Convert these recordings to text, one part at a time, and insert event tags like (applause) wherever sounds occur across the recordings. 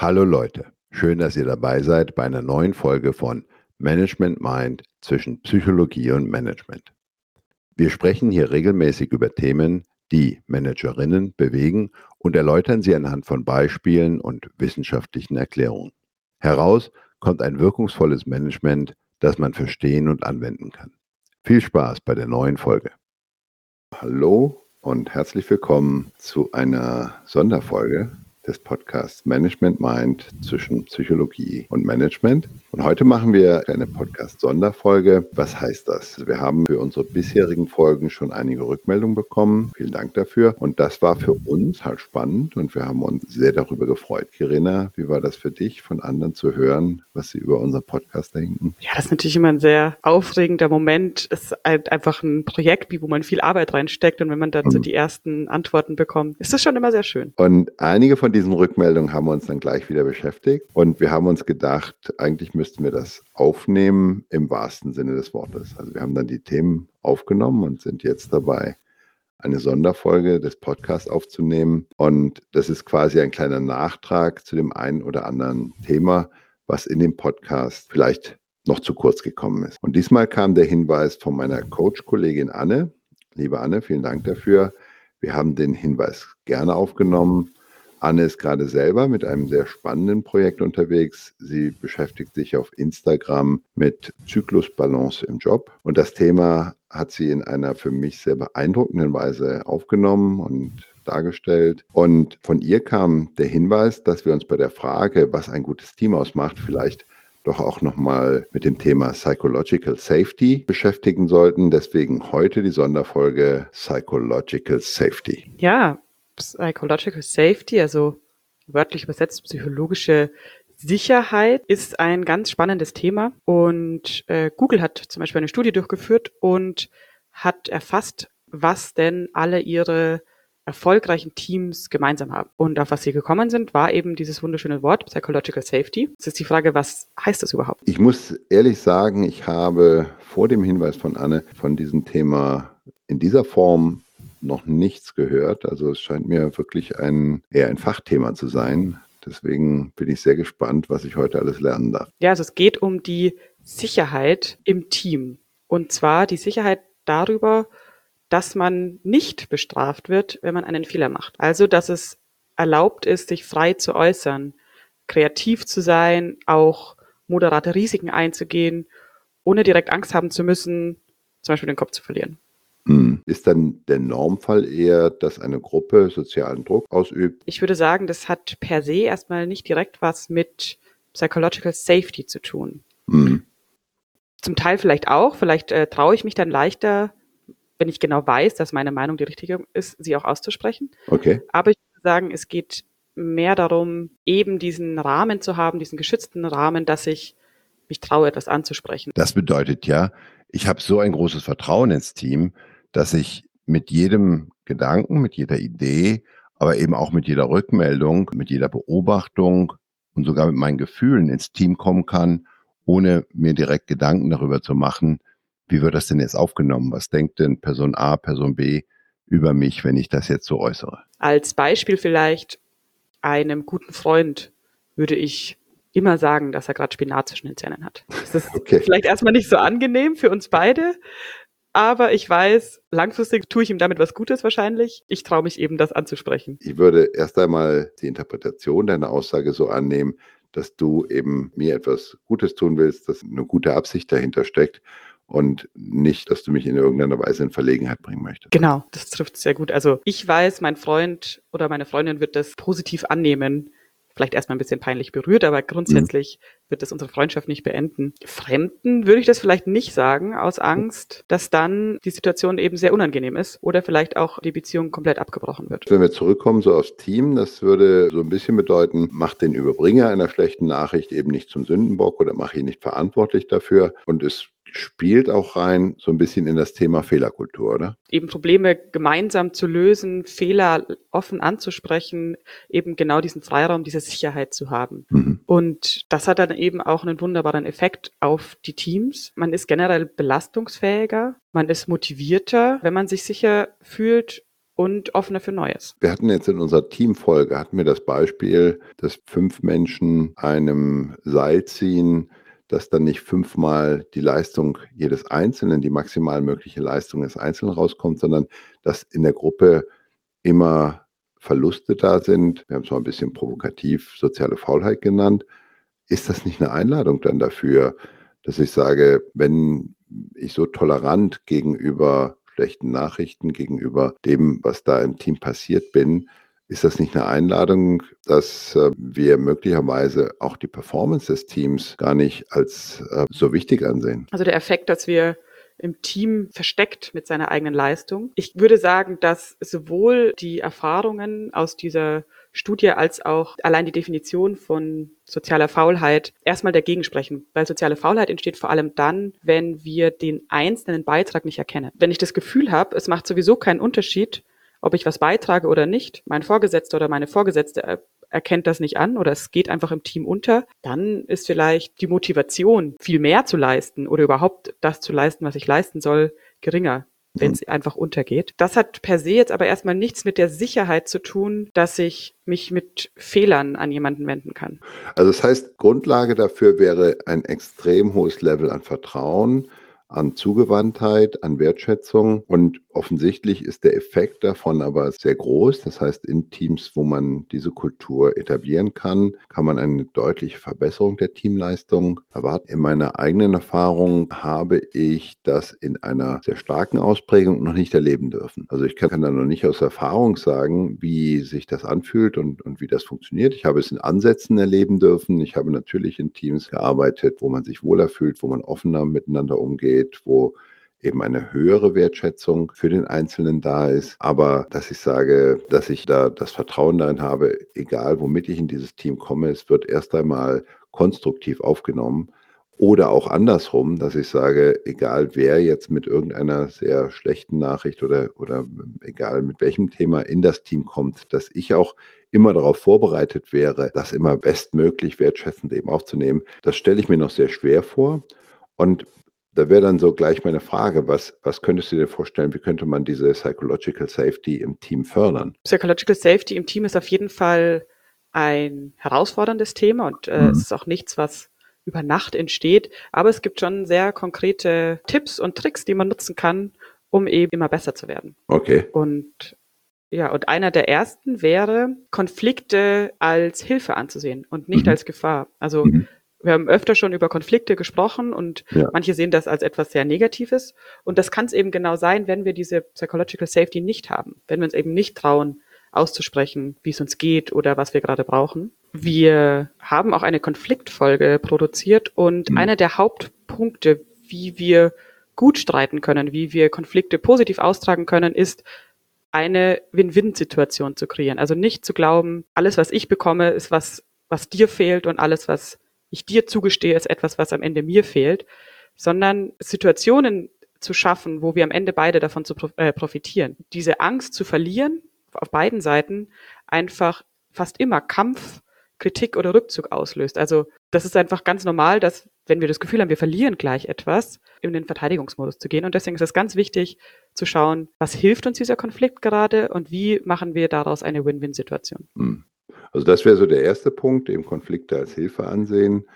Hallo Leute, schön, dass ihr dabei seid bei einer neuen Folge von Management Mind zwischen Psychologie und Management. Wir sprechen hier regelmäßig über Themen, die Managerinnen bewegen und erläutern sie anhand von Beispielen und wissenschaftlichen Erklärungen. Heraus kommt ein wirkungsvolles Management, das man verstehen und anwenden kann. Viel Spaß bei der neuen Folge. Hallo und herzlich willkommen zu einer Sonderfolge des Podcasts Management Mind zwischen Psychologie und Management. Und heute machen wir eine Podcast-Sonderfolge. Was heißt das? Also wir haben für unsere bisherigen Folgen schon einige Rückmeldungen bekommen. Vielen Dank dafür. Und das war für uns halt spannend und wir haben uns sehr darüber gefreut. Kirina, wie war das für dich, von anderen zu hören, was sie über unseren Podcast denken? Ja, das ist natürlich immer ein sehr aufregender Moment. Es ist halt einfach ein Projekt, wo man viel Arbeit reinsteckt und wenn man dann mhm. so die ersten Antworten bekommt, ist das schon immer sehr schön. Und einige von diesen Rückmeldungen haben wir uns dann gleich wieder beschäftigt und wir haben uns gedacht, eigentlich müssten wir das aufnehmen im wahrsten Sinne des Wortes. Also wir haben dann die Themen aufgenommen und sind jetzt dabei, eine Sonderfolge des Podcasts aufzunehmen. Und das ist quasi ein kleiner Nachtrag zu dem einen oder anderen Thema, was in dem Podcast vielleicht noch zu kurz gekommen ist. Und diesmal kam der Hinweis von meiner Coach-Kollegin Anne. Liebe Anne, vielen Dank dafür. Wir haben den Hinweis gerne aufgenommen Anne ist gerade selber mit einem sehr spannenden Projekt unterwegs. Sie beschäftigt sich auf Instagram mit Zyklusbalance im Job. Und das Thema hat sie in einer für mich sehr beeindruckenden Weise aufgenommen und dargestellt. Und von ihr kam der Hinweis, dass wir uns bei der Frage, was ein gutes Team ausmacht, vielleicht doch auch nochmal mit dem Thema Psychological Safety beschäftigen sollten. Deswegen heute die Sonderfolge Psychological Safety. Ja, Psychological Safety, also wörtlich übersetzt psychologische Sicherheit, ist ein ganz spannendes Thema. Und äh, Google hat zum Beispiel eine Studie durchgeführt und hat erfasst, was denn alle ihre erfolgreichen Teams gemeinsam haben. Und auf was sie gekommen sind, war eben dieses wunderschöne Wort Psychological Safety. Es ist die Frage, was heißt das überhaupt? Ich muss ehrlich sagen, ich habe vor dem Hinweis von Anne von diesem Thema in dieser Form noch nichts gehört. Also es scheint mir wirklich ein, eher ein Fachthema zu sein. Deswegen bin ich sehr gespannt, was ich heute alles lernen darf. Ja, also es geht um die Sicherheit im Team. Und zwar die Sicherheit darüber, dass man nicht bestraft wird, wenn man einen Fehler macht. Also, dass es erlaubt ist, sich frei zu äußern, kreativ zu sein, auch moderate Risiken einzugehen, ohne direkt Angst haben zu müssen, zum Beispiel den Kopf zu verlieren. Hm. Ist dann der Normfall eher, dass eine Gruppe sozialen Druck ausübt? Ich würde sagen, das hat per se erstmal nicht direkt was mit Psychological Safety zu tun. Hm. Zum Teil vielleicht auch. Vielleicht äh, traue ich mich dann leichter, wenn ich genau weiß, dass meine Meinung die richtige ist, sie auch auszusprechen. Okay. Aber ich würde sagen, es geht mehr darum, eben diesen Rahmen zu haben, diesen geschützten Rahmen, dass ich mich traue, etwas anzusprechen. Das bedeutet ja, ich habe so ein großes Vertrauen ins Team, dass ich mit jedem Gedanken, mit jeder Idee, aber eben auch mit jeder Rückmeldung, mit jeder Beobachtung und sogar mit meinen Gefühlen ins Team kommen kann, ohne mir direkt Gedanken darüber zu machen, wie wird das denn jetzt aufgenommen? Was denkt denn Person A, Person B über mich, wenn ich das jetzt so äußere? Als Beispiel vielleicht einem guten Freund würde ich immer sagen, dass er gerade Spinat zwischen den Zähnen hat. Das ist okay. vielleicht erstmal nicht so angenehm für uns beide, aber ich weiß, langfristig tue ich ihm damit was Gutes wahrscheinlich. Ich traue mich eben, das anzusprechen. Ich würde erst einmal die Interpretation deiner Aussage so annehmen, dass du eben mir etwas Gutes tun willst, dass eine gute Absicht dahinter steckt und nicht, dass du mich in irgendeiner Weise in Verlegenheit bringen möchtest. Genau, das trifft sehr gut. Also ich weiß, mein Freund oder meine Freundin wird das positiv annehmen, vielleicht erstmal ein bisschen peinlich berührt, aber grundsätzlich mhm. wird das unsere Freundschaft nicht beenden. Fremden würde ich das vielleicht nicht sagen, aus Angst, dass dann die Situation eben sehr unangenehm ist oder vielleicht auch die Beziehung komplett abgebrochen wird. Wenn wir zurückkommen so aufs Team, das würde so ein bisschen bedeuten, mach den Überbringer einer schlechten Nachricht eben nicht zum Sündenbock oder mach ihn nicht verantwortlich dafür und es spielt auch rein so ein bisschen in das Thema Fehlerkultur, oder? Eben Probleme gemeinsam zu lösen, Fehler offen anzusprechen, eben genau diesen Freiraum, diese Sicherheit zu haben. Mhm. Und das hat dann eben auch einen wunderbaren Effekt auf die Teams. Man ist generell belastungsfähiger, man ist motivierter, wenn man sich sicher fühlt und offener für Neues. Wir hatten jetzt in unserer Teamfolge, hatten wir das Beispiel, dass fünf Menschen einem Seil ziehen, dass dann nicht fünfmal die Leistung jedes Einzelnen, die maximal mögliche Leistung des Einzelnen rauskommt, sondern dass in der Gruppe immer Verluste da sind. Wir haben es mal ein bisschen provokativ soziale Faulheit genannt. Ist das nicht eine Einladung dann dafür, dass ich sage, wenn ich so tolerant gegenüber schlechten Nachrichten, gegenüber dem, was da im Team passiert bin, ist das nicht eine Einladung, dass äh, wir möglicherweise auch die Performance des Teams gar nicht als äh, so wichtig ansehen? Also der Effekt, dass wir im Team versteckt mit seiner eigenen Leistung. Ich würde sagen, dass sowohl die Erfahrungen aus dieser Studie als auch allein die Definition von sozialer Faulheit erstmal dagegen sprechen, weil soziale Faulheit entsteht vor allem dann, wenn wir den einzelnen Beitrag nicht erkennen. Wenn ich das Gefühl habe, es macht sowieso keinen Unterschied, ob ich was beitrage oder nicht, mein Vorgesetzter oder meine Vorgesetzte erkennt das nicht an oder es geht einfach im Team unter, dann ist vielleicht die Motivation, viel mehr zu leisten oder überhaupt das zu leisten, was ich leisten soll, geringer wenn es einfach untergeht. Das hat per se jetzt aber erstmal nichts mit der Sicherheit zu tun, dass ich mich mit Fehlern an jemanden wenden kann. Also das heißt, Grundlage dafür wäre ein extrem hohes Level an Vertrauen, an Zugewandtheit, an Wertschätzung. Und offensichtlich ist der Effekt davon aber sehr groß. Das heißt, in Teams, wo man diese Kultur etablieren kann, kann man eine deutliche Verbesserung der Teamleistung erwarten. In meiner eigenen Erfahrung habe ich das in einer sehr starken Ausprägung noch nicht erleben dürfen. Also ich kann, da noch nicht aus Erfahrung sagen, wie sich das anfühlt und, und wie das funktioniert. Ich habe es in Ansätzen erleben dürfen. Ich habe natürlich in Teams gearbeitet, wo man sich wohler fühlt, wo man offener miteinander umgeht geht, wo eben eine höhere Wertschätzung für den Einzelnen da ist. Aber dass ich sage, dass ich da das Vertrauen darin habe, egal womit ich in dieses Team komme, es wird erst einmal konstruktiv aufgenommen. Oder auch andersrum, dass ich sage, egal wer jetzt mit irgendeiner sehr schlechten Nachricht oder, oder egal mit welchem Thema in das Team kommt, dass ich auch immer darauf vorbereitet wäre, das immer bestmöglich wertschätzend eben aufzunehmen. Das stelle ich mir noch sehr schwer vor. Und da wäre dann so gleich meine Frage, was, was könntest du dir vorstellen, wie könnte man diese Psychological Safety im Team fördern? Psychological Safety im Team ist auf jeden Fall ein herausforderndes Thema und äh, mhm. es ist auch nichts, was über Nacht entsteht, aber es gibt schon sehr konkrete Tipps und Tricks, die man nutzen kann, um eben immer besser zu werden. Okay. Und ja, und einer der ersten wäre, Konflikte als Hilfe anzusehen und nicht mhm. als Gefahr. Also mhm wir haben öfter schon über Konflikte gesprochen und ja. manche sehen das als etwas sehr Negatives. Und das kann es eben genau sein, wenn wir diese Psychological Safety nicht haben, wenn wir uns eben nicht trauen, auszusprechen, wie es uns geht oder was wir gerade brauchen. Wir haben auch eine Konfliktfolge produziert und mhm. einer der Hauptpunkte, wie wir gut streiten können, wie wir Konflikte positiv austragen können, ist, eine Win-Win-Situation zu kreieren. Also nicht zu glauben, alles, was ich bekomme, ist was, was dir fehlt und alles, was ich dir zugestehe, ist etwas, was am Ende mir fehlt, sondern Situationen zu schaffen, wo wir am Ende beide davon zu äh, profitieren. Diese Angst zu verlieren, auf beiden Seiten, einfach fast immer Kampf, Kritik oder Rückzug auslöst. Also das ist einfach ganz normal, dass wenn wir das Gefühl haben, wir verlieren gleich etwas, in den Verteidigungsmodus zu gehen. Und deswegen ist es ganz wichtig zu schauen, was hilft uns dieser Konflikt gerade und wie machen wir daraus eine Win-Win-Situation. Hm. Also das wäre so der erste Punkt, eben Konflikte als Hilfe ansehen,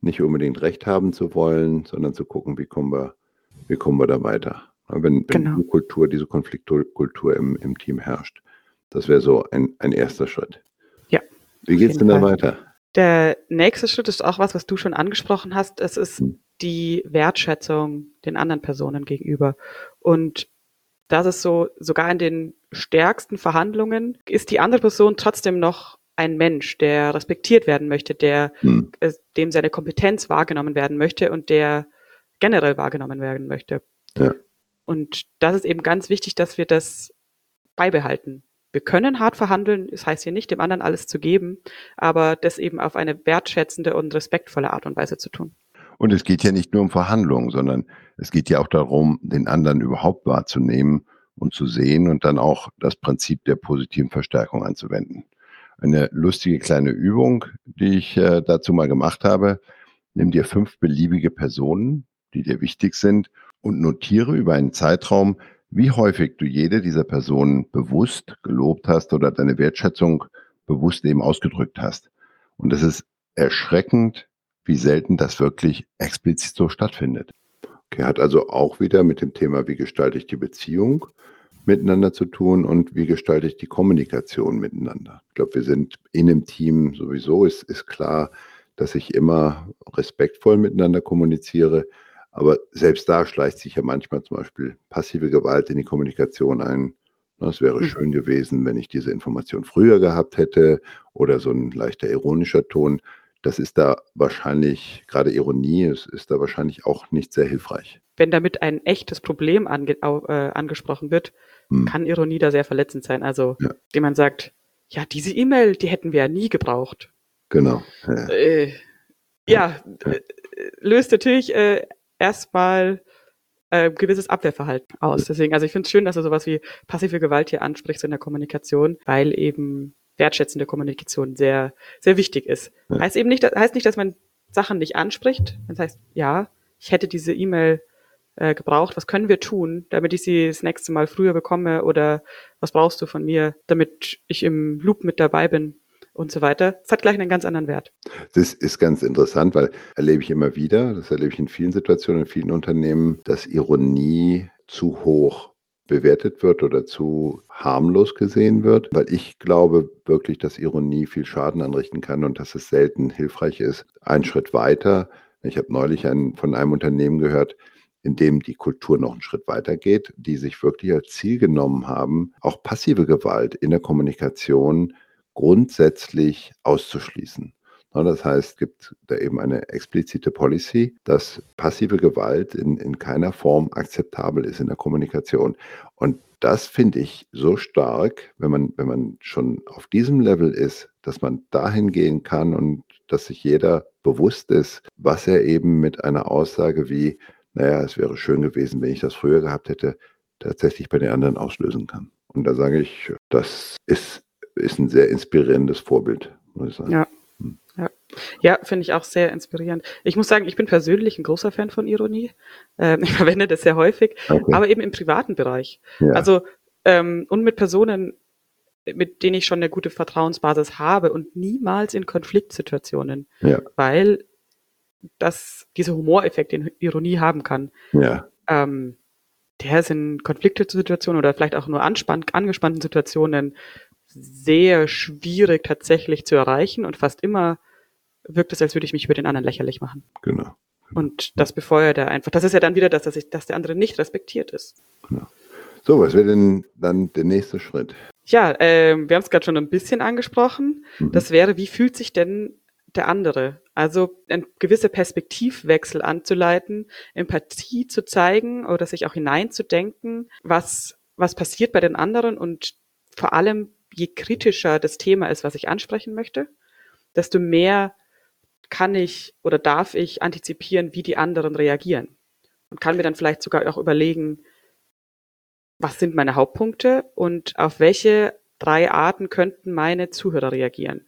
nicht unbedingt Recht haben zu wollen, sondern zu gucken, wie kommen wir, wie kommen wir da weiter. Wenn, wenn genau. diese Kultur, diese Konfliktkultur im, im Team herrscht. Das wäre so ein, ein erster Schritt. Ja. Wie geht es denn da weiter? Der nächste Schritt ist auch was, was du schon angesprochen hast. Es ist hm. die Wertschätzung den anderen Personen gegenüber. Und das ist so, sogar in den stärksten Verhandlungen ist die andere Person trotzdem noch ein Mensch, der respektiert werden möchte, der hm. äh, dem seine Kompetenz wahrgenommen werden möchte und der generell wahrgenommen werden möchte. Ja. Und das ist eben ganz wichtig, dass wir das beibehalten. Wir können hart verhandeln, das heißt hier nicht, dem anderen alles zu geben, aber das eben auf eine wertschätzende und respektvolle Art und Weise zu tun. Und es geht ja nicht nur um Verhandlungen, sondern es geht ja auch darum, den anderen überhaupt wahrzunehmen und zu sehen und dann auch das Prinzip der positiven Verstärkung anzuwenden eine lustige kleine Übung, die ich äh, dazu mal gemacht habe. Nimm dir fünf beliebige Personen, die dir wichtig sind und notiere über einen Zeitraum wie häufig du jede dieser Personen bewusst gelobt hast oder deine Wertschätzung bewusst eben ausgedrückt hast. Und es ist erschreckend, wie selten das wirklich explizit so stattfindet. Okay, hat also auch wieder mit dem Thema, wie gestalte ich die Beziehung miteinander zu tun und wie gestalte ich die Kommunikation miteinander. Ich glaube, wir sind in einem Team sowieso, ist, ist klar, dass ich immer respektvoll miteinander kommuniziere. Aber selbst da schleicht sich ja manchmal zum Beispiel passive Gewalt in die Kommunikation ein. Es wäre mhm. schön gewesen, wenn ich diese Information früher gehabt hätte oder so ein leichter ironischer Ton. Das ist da wahrscheinlich, gerade Ironie, es ist da wahrscheinlich auch nicht sehr hilfreich. Wenn damit ein echtes Problem ange äh, angesprochen wird, hm. kann Ironie da sehr verletzend sein. Also, ja. jemand sagt, ja, diese E-Mail, die hätten wir ja nie gebraucht. Genau. Ja, äh, ja, ja. Äh, löst natürlich äh, erstmal äh, gewisses Abwehrverhalten aus. Deswegen, also ich finde es schön, dass du sowas wie passive Gewalt hier ansprichst in der Kommunikation, weil eben wertschätzende Kommunikation sehr, sehr wichtig ist. Ja. Heißt eben nicht, heißt nicht, dass man Sachen nicht anspricht. Das heißt, ja, ich hätte diese E-Mail äh, gebraucht. Was können wir tun, damit ich sie das nächste Mal früher bekomme? Oder was brauchst du von mir, damit ich im Loop mit dabei bin? und so weiter. Das hat gleich einen ganz anderen Wert. Das ist ganz interessant, weil erlebe ich immer wieder, das erlebe ich in vielen Situationen, in vielen Unternehmen, dass Ironie zu hoch bewertet wird oder zu harmlos gesehen wird, weil ich glaube wirklich, dass Ironie viel Schaden anrichten kann und dass es selten hilfreich ist. Ein Schritt weiter, ich habe neulich ein, von einem Unternehmen gehört, in dem die Kultur noch einen Schritt weiter geht, die sich wirklich als Ziel genommen haben, auch passive Gewalt in der Kommunikation grundsätzlich auszuschließen. Das heißt, es gibt da eben eine explizite Policy, dass passive Gewalt in, in keiner Form akzeptabel ist in der Kommunikation. Und das finde ich so stark, wenn man, wenn man schon auf diesem Level ist, dass man dahin gehen kann und dass sich jeder bewusst ist, was er eben mit einer Aussage wie, naja, es wäre schön gewesen, wenn ich das früher gehabt hätte, tatsächlich bei den anderen auslösen kann. Und da sage ich, das ist ist ein sehr inspirierendes Vorbild, muss ich sagen. Ja. Ja, ja finde ich auch sehr inspirierend. Ich muss sagen, ich bin persönlich ein großer Fan von Ironie. Ähm, (laughs) ich verwende das sehr häufig, okay. aber eben im privaten Bereich. Ja. Also ähm, und mit Personen, mit denen ich schon eine gute Vertrauensbasis habe und niemals in Konfliktsituationen, ja. weil das dieser Humoreffekt, den Ironie haben kann, ja. ähm, der ist in Konfliktsituationen oder vielleicht auch nur anspann angespannten Situationen sehr schwierig tatsächlich zu erreichen und fast immer wirkt es, als würde ich mich über den anderen lächerlich machen. Genau. Und das befeuert er einfach. Das ist ja dann wieder das, dass, ich, dass der andere nicht respektiert ist. Genau. So, was wäre denn dann der nächste Schritt? Ja, äh, wir haben es gerade schon ein bisschen angesprochen. Mhm. Das wäre, wie fühlt sich denn der andere? Also ein gewisser Perspektivwechsel anzuleiten, Empathie zu zeigen oder sich auch hineinzudenken, was, was passiert bei den anderen und vor allem je kritischer das Thema ist, was ich ansprechen möchte, desto mehr kann ich oder darf ich antizipieren, wie die anderen reagieren. Und kann mir dann vielleicht sogar auch überlegen, was sind meine Hauptpunkte und auf welche drei Arten könnten meine Zuhörer reagieren.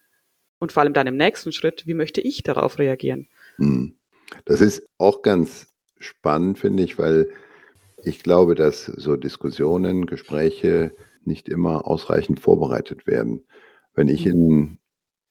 Und vor allem dann im nächsten Schritt, wie möchte ich darauf reagieren? Hm. Das ist auch ganz spannend, finde ich, weil ich glaube, dass so Diskussionen, Gespräche nicht immer ausreichend vorbereitet werden. Wenn ich mhm. in,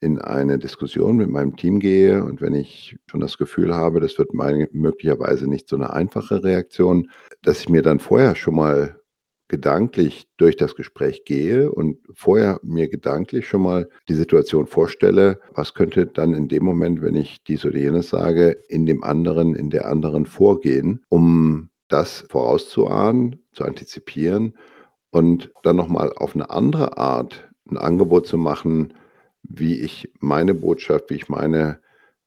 in eine Diskussion mit meinem Team gehe. Und wenn ich schon das Gefühl habe, das wird meine, möglicherweise nicht so eine einfache Reaktion, dass ich mir dann vorher schon mal gedanklich durch das Gespräch gehe und vorher mir gedanklich schon mal die Situation vorstelle, was könnte dann in dem Moment, wenn ich dies oder jenes sage, in dem anderen, in der anderen vorgehen, um das vorauszuahnen, zu antizipieren und dann nochmal auf eine andere Art ein Angebot zu machen, wie ich meine Botschaft, wie ich meine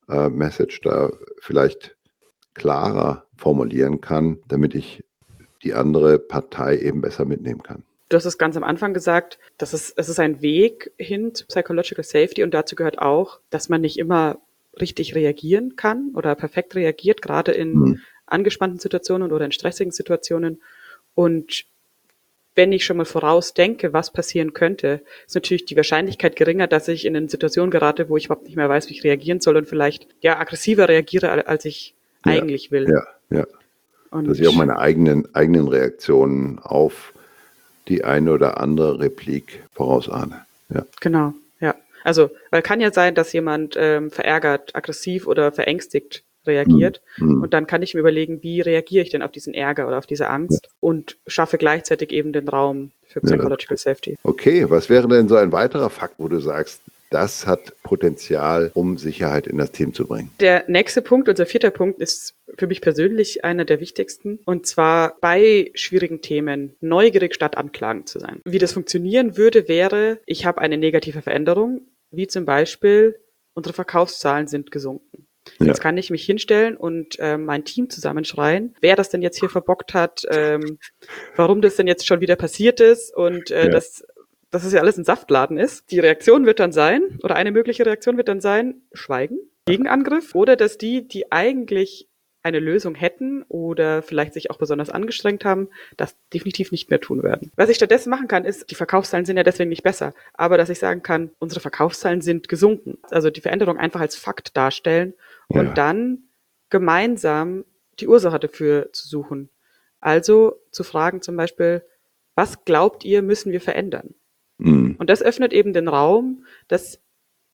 äh, Message da vielleicht klarer formulieren kann, damit ich die andere Partei eben besser mitnehmen kann. Du hast es ganz am Anfang gesagt, dass es, es ist ein Weg hin zu Psychological Safety und dazu gehört auch, dass man nicht immer richtig reagieren kann oder perfekt reagiert, gerade in hm. angespannten Situationen oder in stressigen Situationen. Und wenn ich schon mal vorausdenke, was passieren könnte, ist natürlich die Wahrscheinlichkeit geringer, dass ich in eine Situation gerate, wo ich überhaupt nicht mehr weiß, wie ich reagieren soll und vielleicht ja aggressiver reagiere, als ich ja, eigentlich will. Ja, ja. Und dass ich auch meine eigenen, eigenen Reaktionen auf die eine oder andere Replik vorausahne. Ja. Genau, ja. Also, weil kann ja sein, dass jemand ähm, verärgert, aggressiv oder verängstigt reagiert. Mhm. Und dann kann ich mir überlegen, wie reagiere ich denn auf diesen Ärger oder auf diese Angst ja. und schaffe gleichzeitig eben den Raum für Psychological ja. Safety. Okay, was wäre denn so ein weiterer Fakt, wo du sagst, das hat Potenzial, um Sicherheit in das Team zu bringen. Der nächste Punkt, unser vierter Punkt, ist für mich persönlich einer der wichtigsten. Und zwar bei schwierigen Themen neugierig statt anklagend zu sein. Wie das funktionieren würde, wäre, ich habe eine negative Veränderung, wie zum Beispiel unsere Verkaufszahlen sind gesunken. Ja. Jetzt kann ich mich hinstellen und äh, mein Team zusammenschreien, wer das denn jetzt hier verbockt hat, ähm, warum das denn jetzt schon wieder passiert ist und äh, ja. dass, dass es ja alles ein Saftladen ist. Die Reaktion wird dann sein, oder eine mögliche Reaktion wird dann sein, Schweigen, Gegenangriff, oder dass die, die eigentlich eine Lösung hätten oder vielleicht sich auch besonders angestrengt haben, das definitiv nicht mehr tun werden. Was ich stattdessen machen kann, ist, die Verkaufszahlen sind ja deswegen nicht besser, aber dass ich sagen kann, unsere Verkaufszahlen sind gesunken. Also die Veränderung einfach als Fakt darstellen und ja. dann gemeinsam die Ursache dafür zu suchen. Also zu fragen zum Beispiel, was glaubt ihr, müssen wir verändern? Mhm. Und das öffnet eben den Raum, dass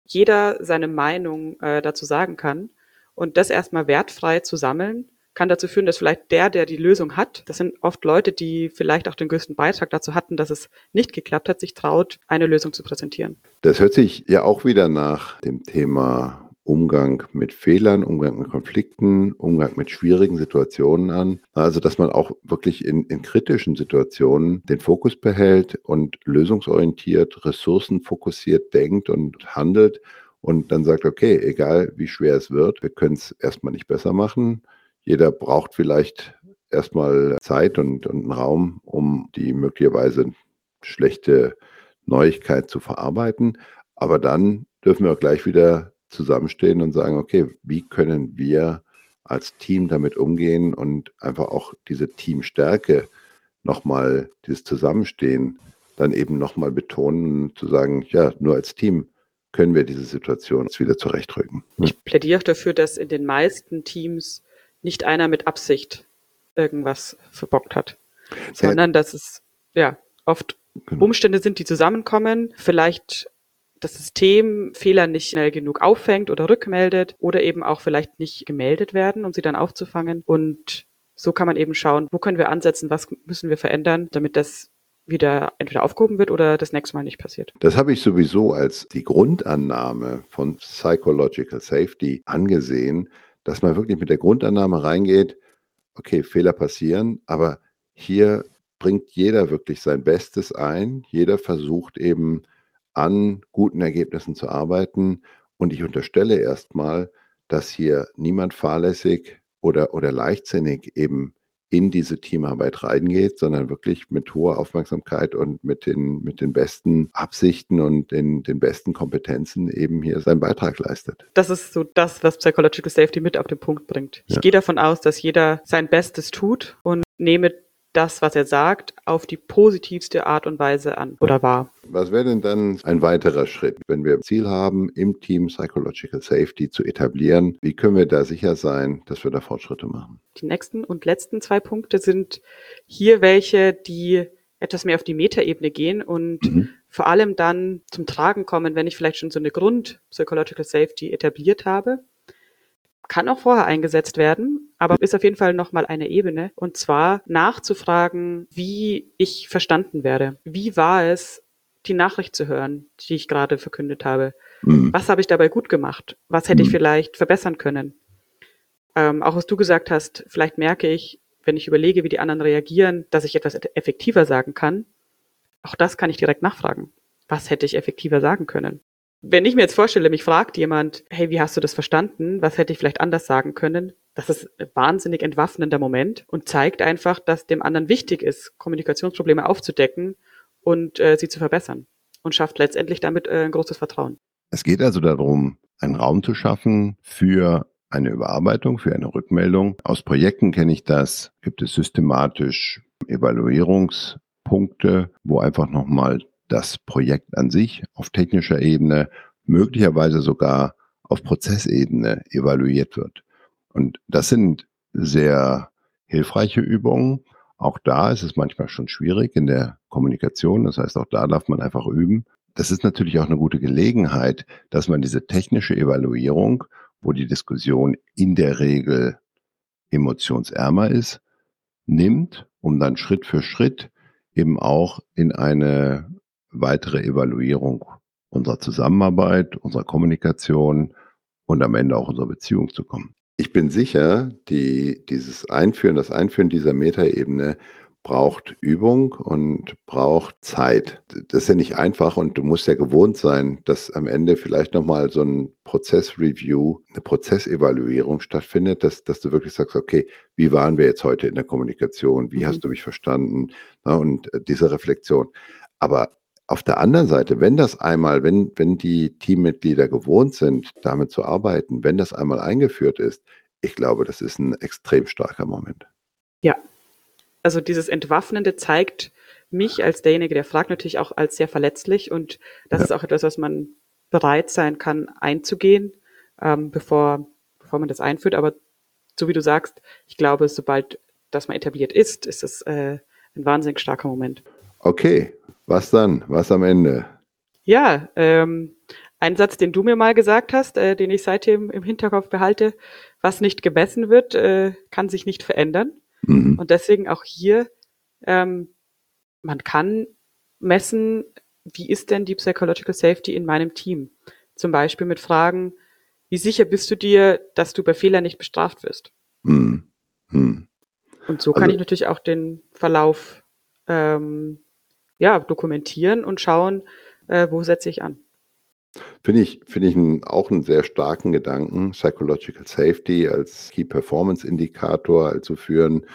jeder seine Meinung äh, dazu sagen kann. Und das erstmal wertfrei zu sammeln, kann dazu führen, dass vielleicht der, der die Lösung hat, das sind oft Leute, die vielleicht auch den größten Beitrag dazu hatten, dass es nicht geklappt hat, sich traut, eine Lösung zu präsentieren. Das hört sich ja auch wieder nach dem Thema Umgang mit Fehlern, Umgang mit Konflikten, Umgang mit schwierigen Situationen an. Also, dass man auch wirklich in, in kritischen Situationen den Fokus behält und lösungsorientiert, ressourcenfokussiert denkt und handelt und dann sagt, okay, egal wie schwer es wird, wir können es erstmal nicht besser machen. Jeder braucht vielleicht erstmal Zeit und, und einen Raum, um die möglicherweise schlechte Neuigkeit zu verarbeiten. Aber dann dürfen wir auch gleich wieder zusammenstehen und sagen, okay, wie können wir als Team damit umgehen und einfach auch diese Teamstärke nochmal, dieses Zusammenstehen dann eben nochmal betonen, zu sagen, ja, nur als Team können wir diese Situation jetzt wieder zurechtrücken. Ich plädiere dafür, dass in den meisten Teams nicht einer mit Absicht irgendwas verbockt hat, sondern dass es ja oft genau. Umstände sind, die zusammenkommen, vielleicht das System Fehler nicht schnell genug auffängt oder rückmeldet oder eben auch vielleicht nicht gemeldet werden, um sie dann aufzufangen. Und so kann man eben schauen, wo können wir ansetzen, was müssen wir verändern, damit das wieder entweder aufgehoben wird oder das nächste Mal nicht passiert. Das habe ich sowieso als die Grundannahme von Psychological Safety angesehen, dass man wirklich mit der Grundannahme reingeht, okay, Fehler passieren, aber hier bringt jeder wirklich sein Bestes ein. Jeder versucht eben an guten Ergebnissen zu arbeiten. Und ich unterstelle erstmal, dass hier niemand fahrlässig oder, oder leichtsinnig eben in diese Teamarbeit reingeht, sondern wirklich mit hoher Aufmerksamkeit und mit den, mit den besten Absichten und den, den besten Kompetenzen eben hier seinen Beitrag leistet. Das ist so das, was Psychological Safety mit auf den Punkt bringt. Ich ja. gehe davon aus, dass jeder sein Bestes tut und nehme das, was er sagt, auf die positivste Art und Weise an oder wahr. Was wäre denn dann ein weiterer Schritt, wenn wir Ziel haben, im Team Psychological Safety zu etablieren? Wie können wir da sicher sein, dass wir da Fortschritte machen? Die nächsten und letzten zwei Punkte sind hier welche, die etwas mehr auf die Metaebene gehen und mhm. vor allem dann zum Tragen kommen, wenn ich vielleicht schon so eine Grund Psychological Safety etabliert habe kann auch vorher eingesetzt werden, aber ist auf jeden Fall nochmal eine Ebene. Und zwar nachzufragen, wie ich verstanden werde. Wie war es, die Nachricht zu hören, die ich gerade verkündet habe? Mhm. Was habe ich dabei gut gemacht? Was hätte mhm. ich vielleicht verbessern können? Ähm, auch was du gesagt hast, vielleicht merke ich, wenn ich überlege, wie die anderen reagieren, dass ich etwas effektiver sagen kann. Auch das kann ich direkt nachfragen. Was hätte ich effektiver sagen können? Wenn ich mir jetzt vorstelle, mich fragt jemand, hey, wie hast du das verstanden? Was hätte ich vielleicht anders sagen können? Das ist ein wahnsinnig entwaffnender Moment und zeigt einfach, dass dem anderen wichtig ist, Kommunikationsprobleme aufzudecken und äh, sie zu verbessern und schafft letztendlich damit äh, ein großes Vertrauen. Es geht also darum, einen Raum zu schaffen für eine Überarbeitung, für eine Rückmeldung. Aus Projekten kenne ich das, gibt es systematisch Evaluierungspunkte, wo einfach nochmal das Projekt an sich auf technischer Ebene, möglicherweise sogar auf Prozessebene evaluiert wird. Und das sind sehr hilfreiche Übungen. Auch da ist es manchmal schon schwierig in der Kommunikation. Das heißt, auch da darf man einfach üben. Das ist natürlich auch eine gute Gelegenheit, dass man diese technische Evaluierung, wo die Diskussion in der Regel emotionsärmer ist, nimmt, um dann Schritt für Schritt eben auch in eine weitere Evaluierung unserer Zusammenarbeit, unserer Kommunikation und am Ende auch unserer Beziehung zu kommen. Ich bin sicher, die, dieses Einführen, das Einführen dieser Metaebene braucht Übung und braucht Zeit. Das ist ja nicht einfach und du musst ja gewohnt sein, dass am Ende vielleicht nochmal so ein Prozessreview, eine Prozessevaluierung stattfindet, dass, dass du wirklich sagst, okay, wie waren wir jetzt heute in der Kommunikation? Wie mhm. hast du mich verstanden? und diese Reflexion. Aber auf der anderen Seite, wenn das einmal, wenn, wenn die Teammitglieder gewohnt sind, damit zu arbeiten, wenn das einmal eingeführt ist, ich glaube, das ist ein extrem starker Moment. Ja, also dieses Entwaffnende zeigt mich als derjenige, der fragt, natürlich auch als sehr verletzlich und das ja. ist auch etwas, was man bereit sein kann, einzugehen, ähm, bevor, bevor man das einführt. Aber so wie du sagst, ich glaube, sobald das mal etabliert ist, ist es äh, ein wahnsinnig starker Moment. Okay, was dann? Was am Ende? Ja, ähm, ein Satz, den du mir mal gesagt hast, äh, den ich seitdem im Hinterkopf behalte, was nicht gemessen wird, äh, kann sich nicht verändern. Mhm. Und deswegen auch hier, ähm, man kann messen, wie ist denn die Psychological Safety in meinem Team? Zum Beispiel mit Fragen, wie sicher bist du dir, dass du bei Fehlern nicht bestraft wirst? Mhm. Mhm. Und so kann also, ich natürlich auch den Verlauf ähm, ja, dokumentieren und schauen, äh, wo setze ich an. Finde ich, finde ich einen, auch einen sehr starken Gedanken, Psychological Safety als Key Performance Indikator also führen,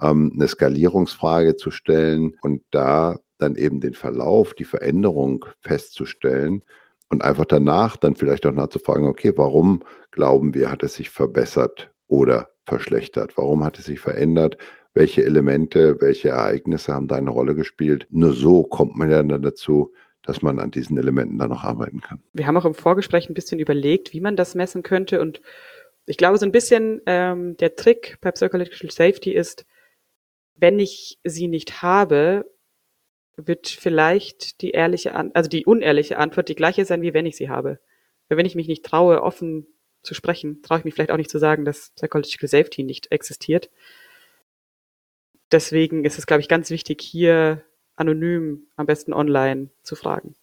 ähm, eine Skalierungsfrage zu stellen und da dann eben den Verlauf, die Veränderung festzustellen und einfach danach dann vielleicht auch nachzufragen, okay, warum glauben wir, hat es sich verbessert oder verschlechtert? Warum hat es sich verändert? Welche Elemente, welche Ereignisse haben da eine Rolle gespielt. Nur so kommt man ja dann dazu, dass man an diesen Elementen dann noch arbeiten kann. Wir haben auch im Vorgespräch ein bisschen überlegt, wie man das messen könnte. Und ich glaube, so ein bisschen ähm, der Trick bei Psychological Safety ist, wenn ich sie nicht habe, wird vielleicht die ehrliche, An also die unehrliche Antwort die gleiche sein, wie wenn ich sie habe. Weil wenn ich mich nicht traue, offen zu sprechen, traue ich mich vielleicht auch nicht zu sagen, dass Psychological Safety nicht existiert deswegen ist es, glaube ich, ganz wichtig, hier anonym, am besten online zu fragen.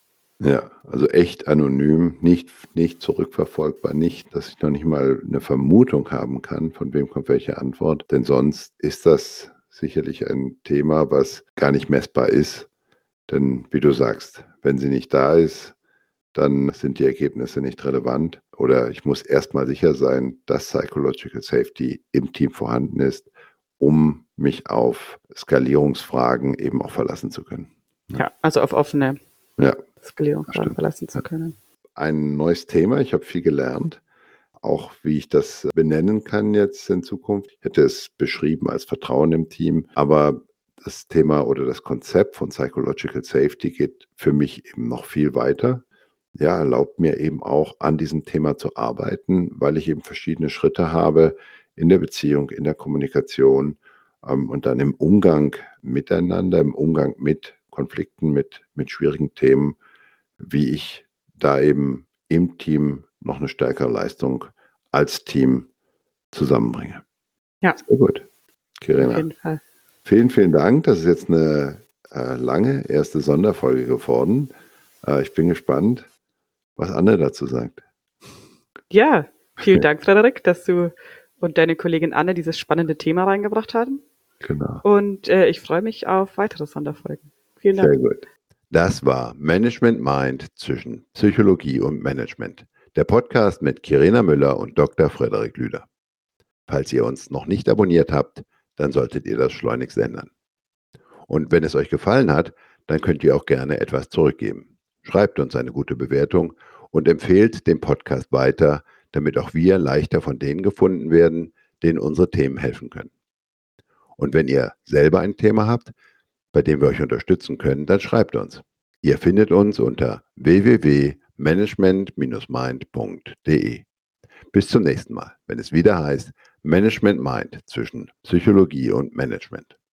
Ja, also echt anonym, nicht, nicht zurückverfolgbar, nicht, dass ich noch nicht mal eine Vermutung haben kann, von wem kommt welche Antwort. Denn sonst ist das sicherlich ein Thema, was gar nicht messbar ist. Denn wie du sagst, wenn sie nicht da ist, dann sind die Ergebnisse nicht relevant. Oder ich muss erstmal sicher sein, dass Psychological Safety im Team vorhanden ist, um mich auf Skalierungsfragen eben auch verlassen zu können. Ja, also auf offene ja, Skalierungsfragen verlassen zu können. Ein neues Thema, ich habe viel gelernt, auch wie ich das benennen kann jetzt in Zukunft. Ich hätte es beschrieben als Vertrauen im Team, aber das Thema oder das Konzept von Psychological Safety geht für mich eben noch viel weiter. Ja, erlaubt mir eben auch an diesem Thema zu arbeiten, weil ich eben verschiedene Schritte habe in der Beziehung, in der Kommunikation, und dann im Umgang miteinander, im Umgang mit Konflikten, mit, mit schwierigen Themen, wie ich da eben im Team noch eine stärkere Leistung als Team zusammenbringe. Ja. Sehr gut. Kirina. Auf jeden Fall. Vielen, vielen Dank. Das ist jetzt eine äh, lange erste Sonderfolge geworden. Äh, ich bin gespannt, was Anne dazu sagt. Ja, vielen Dank, Frederik, dass du und deine Kollegin Anne dieses spannende Thema reingebracht haben. Genau. Und äh, ich freue mich auf weitere Sonderfolgen. Vielen Dank. Sehr gut. Das war Management Mind zwischen Psychologie und Management. Der Podcast mit Kirena Müller und Dr. Frederik Lüder. Falls ihr uns noch nicht abonniert habt, dann solltet ihr das schleunigst ändern. Und wenn es euch gefallen hat, dann könnt ihr auch gerne etwas zurückgeben. Schreibt uns eine gute Bewertung und empfehlt den Podcast weiter, damit auch wir leichter von denen gefunden werden, denen unsere Themen helfen können. Und wenn ihr selber ein Thema habt, bei dem wir euch unterstützen können, dann schreibt uns. Ihr findet uns unter www.management-mind.de. Bis zum nächsten Mal, wenn es wieder heißt Management Mind zwischen Psychologie und Management.